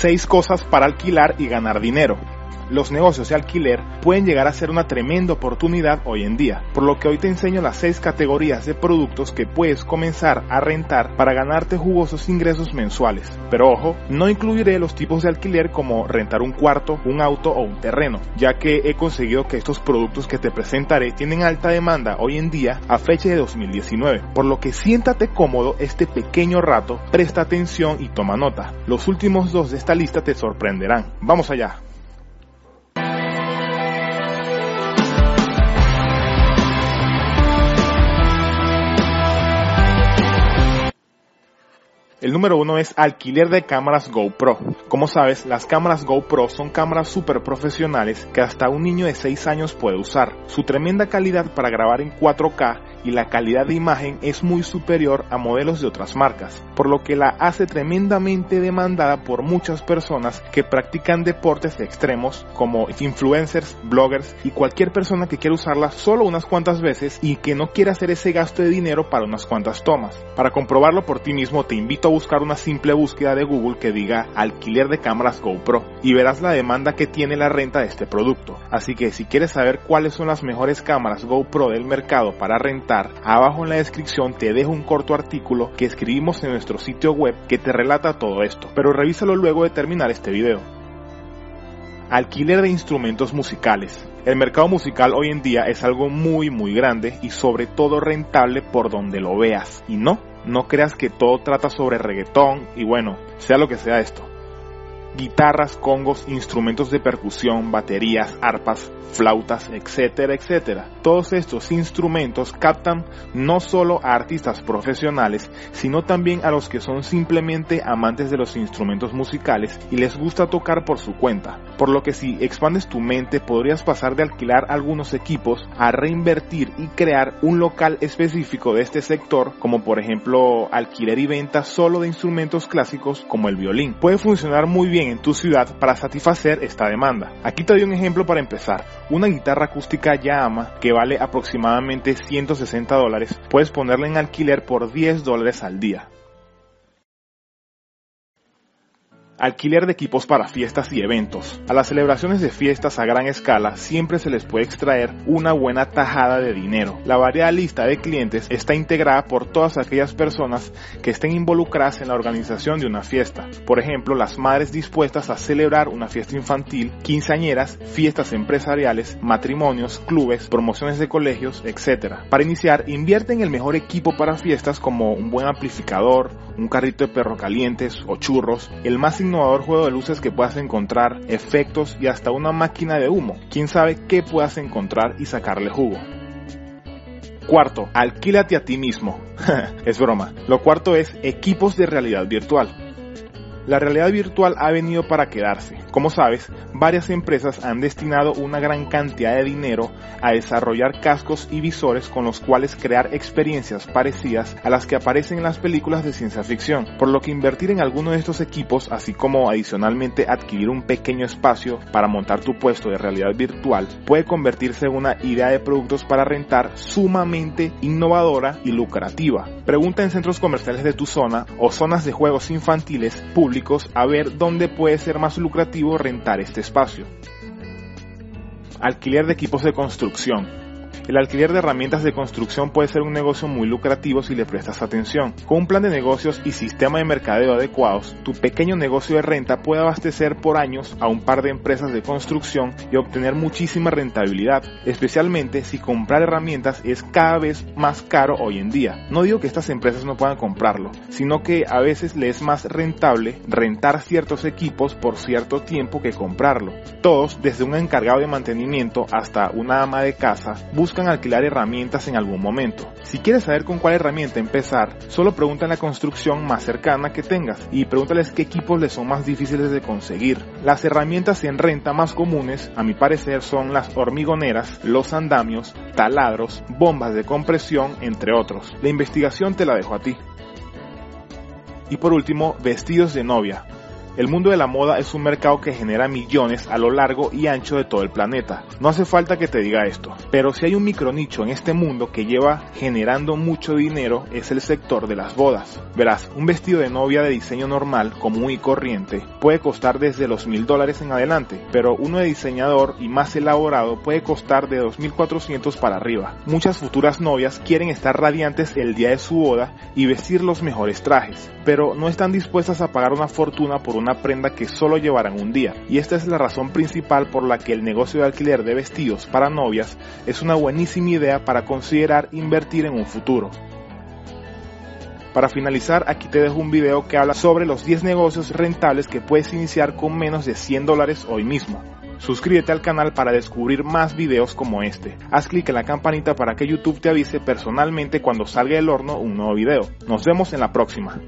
6 cosas para alquilar y ganar dinero los negocios de alquiler pueden llegar a ser una tremenda oportunidad hoy en día, por lo que hoy te enseño las seis categorías de productos que puedes comenzar a rentar para ganarte jugosos ingresos mensuales. Pero ojo, no incluiré los tipos de alquiler como rentar un cuarto, un auto o un terreno, ya que he conseguido que estos productos que te presentaré tienen alta demanda hoy en día a fecha de 2019, por lo que siéntate cómodo este pequeño rato, presta atención y toma nota. Los últimos dos de esta lista te sorprenderán. Vamos allá. El número uno es alquiler de cámaras GoPro. Como sabes, las cámaras GoPro son cámaras super profesionales que hasta un niño de 6 años puede usar. Su tremenda calidad para grabar en 4K y la calidad de imagen es muy superior a modelos de otras marcas, por lo que la hace tremendamente demandada por muchas personas que practican deportes extremos como influencers, bloggers y cualquier persona que quiera usarla solo unas cuantas veces y que no quiera hacer ese gasto de dinero para unas cuantas tomas. Para comprobarlo por ti mismo te invito a buscar una simple búsqueda de Google que diga alquiler de cámaras GoPro y verás la demanda que tiene la renta de este producto. Así que si quieres saber cuáles son las mejores cámaras GoPro del mercado para rentar, abajo en la descripción te dejo un corto artículo que escribimos en nuestro sitio web que te relata todo esto, pero revísalo luego de terminar este video. Alquiler de instrumentos musicales. El mercado musical hoy en día es algo muy muy grande y sobre todo rentable por donde lo veas. Y no, no creas que todo trata sobre reggaetón y bueno, sea lo que sea esto guitarras, congos, instrumentos de percusión, baterías, arpas, flautas, etcétera, etcétera. Todos estos instrumentos captan no solo a artistas profesionales, sino también a los que son simplemente amantes de los instrumentos musicales y les gusta tocar por su cuenta. Por lo que si expandes tu mente podrías pasar de alquilar algunos equipos a reinvertir y crear un local específico de este sector, como por ejemplo alquiler y venta solo de instrumentos clásicos como el violín. Puede funcionar muy bien en tu ciudad para satisfacer esta demanda. Aquí te doy un ejemplo para empezar. Una guitarra acústica Yamaha que vale aproximadamente 160 dólares, puedes ponerla en alquiler por 10 dólares al día. Alquiler de equipos para fiestas y eventos. A las celebraciones de fiestas a gran escala siempre se les puede extraer una buena tajada de dinero. La variada lista de clientes está integrada por todas aquellas personas que estén involucradas en la organización de una fiesta. Por ejemplo, las madres dispuestas a celebrar una fiesta infantil, quinceañeras, fiestas empresariales, matrimonios, clubes, promociones de colegios, etc. Para iniciar, invierte en el mejor equipo para fiestas como un buen amplificador, un carrito de perro calientes o churros, el más innovador juego de luces que puedas encontrar, efectos y hasta una máquina de humo. Quién sabe qué puedas encontrar y sacarle jugo. Cuarto, alquílate a ti mismo. es broma. Lo cuarto es equipos de realidad virtual. La realidad virtual ha venido para quedarse. Como sabes, varias empresas han destinado una gran cantidad de dinero a desarrollar cascos y visores con los cuales crear experiencias parecidas a las que aparecen en las películas de ciencia ficción, por lo que invertir en alguno de estos equipos, así como adicionalmente adquirir un pequeño espacio para montar tu puesto de realidad virtual, puede convertirse en una idea de productos para rentar sumamente innovadora y lucrativa. Pregunta en centros comerciales de tu zona o zonas de juegos infantiles públicos a ver dónde puede ser más lucrativo rentar este espacio. Alquiler de equipos de construcción. El alquiler de herramientas de construcción puede ser un negocio muy lucrativo si le prestas atención. Con un plan de negocios y sistema de mercadeo adecuados, tu pequeño negocio de renta puede abastecer por años a un par de empresas de construcción y obtener muchísima rentabilidad, especialmente si comprar herramientas es cada vez más caro hoy en día. No digo que estas empresas no puedan comprarlo, sino que a veces le es más rentable rentar ciertos equipos por cierto tiempo que comprarlo. Todos, desde un encargado de mantenimiento hasta una ama de casa, buscan alquilar herramientas en algún momento. Si quieres saber con cuál herramienta empezar, solo pregunta la construcción más cercana que tengas y pregúntales qué equipos les son más difíciles de conseguir. Las herramientas en renta más comunes, a mi parecer, son las hormigoneras, los andamios, taladros, bombas de compresión, entre otros. La investigación te la dejo a ti. Y por último, vestidos de novia. El mundo de la moda es un mercado que genera millones a lo largo y ancho de todo el planeta. No hace falta que te diga esto, pero si hay un micronicho en este mundo que lleva generando mucho dinero es el sector de las bodas. Verás, un vestido de novia de diseño normal, común y corriente, puede costar desde los mil dólares en adelante, pero uno de diseñador y más elaborado puede costar de 2.400 para arriba. Muchas futuras novias quieren estar radiantes el día de su boda y vestir los mejores trajes, pero no están dispuestas a pagar una fortuna por una prenda que solo llevarán un día. Y esta es la razón principal por la que el negocio de alquiler de vestidos para novias es una buenísima idea para considerar invertir en un futuro. Para finalizar, aquí te dejo un video que habla sobre los 10 negocios rentables que puedes iniciar con menos de 100 dólares hoy mismo. Suscríbete al canal para descubrir más videos como este. Haz clic en la campanita para que YouTube te avise personalmente cuando salga del horno un nuevo video. Nos vemos en la próxima.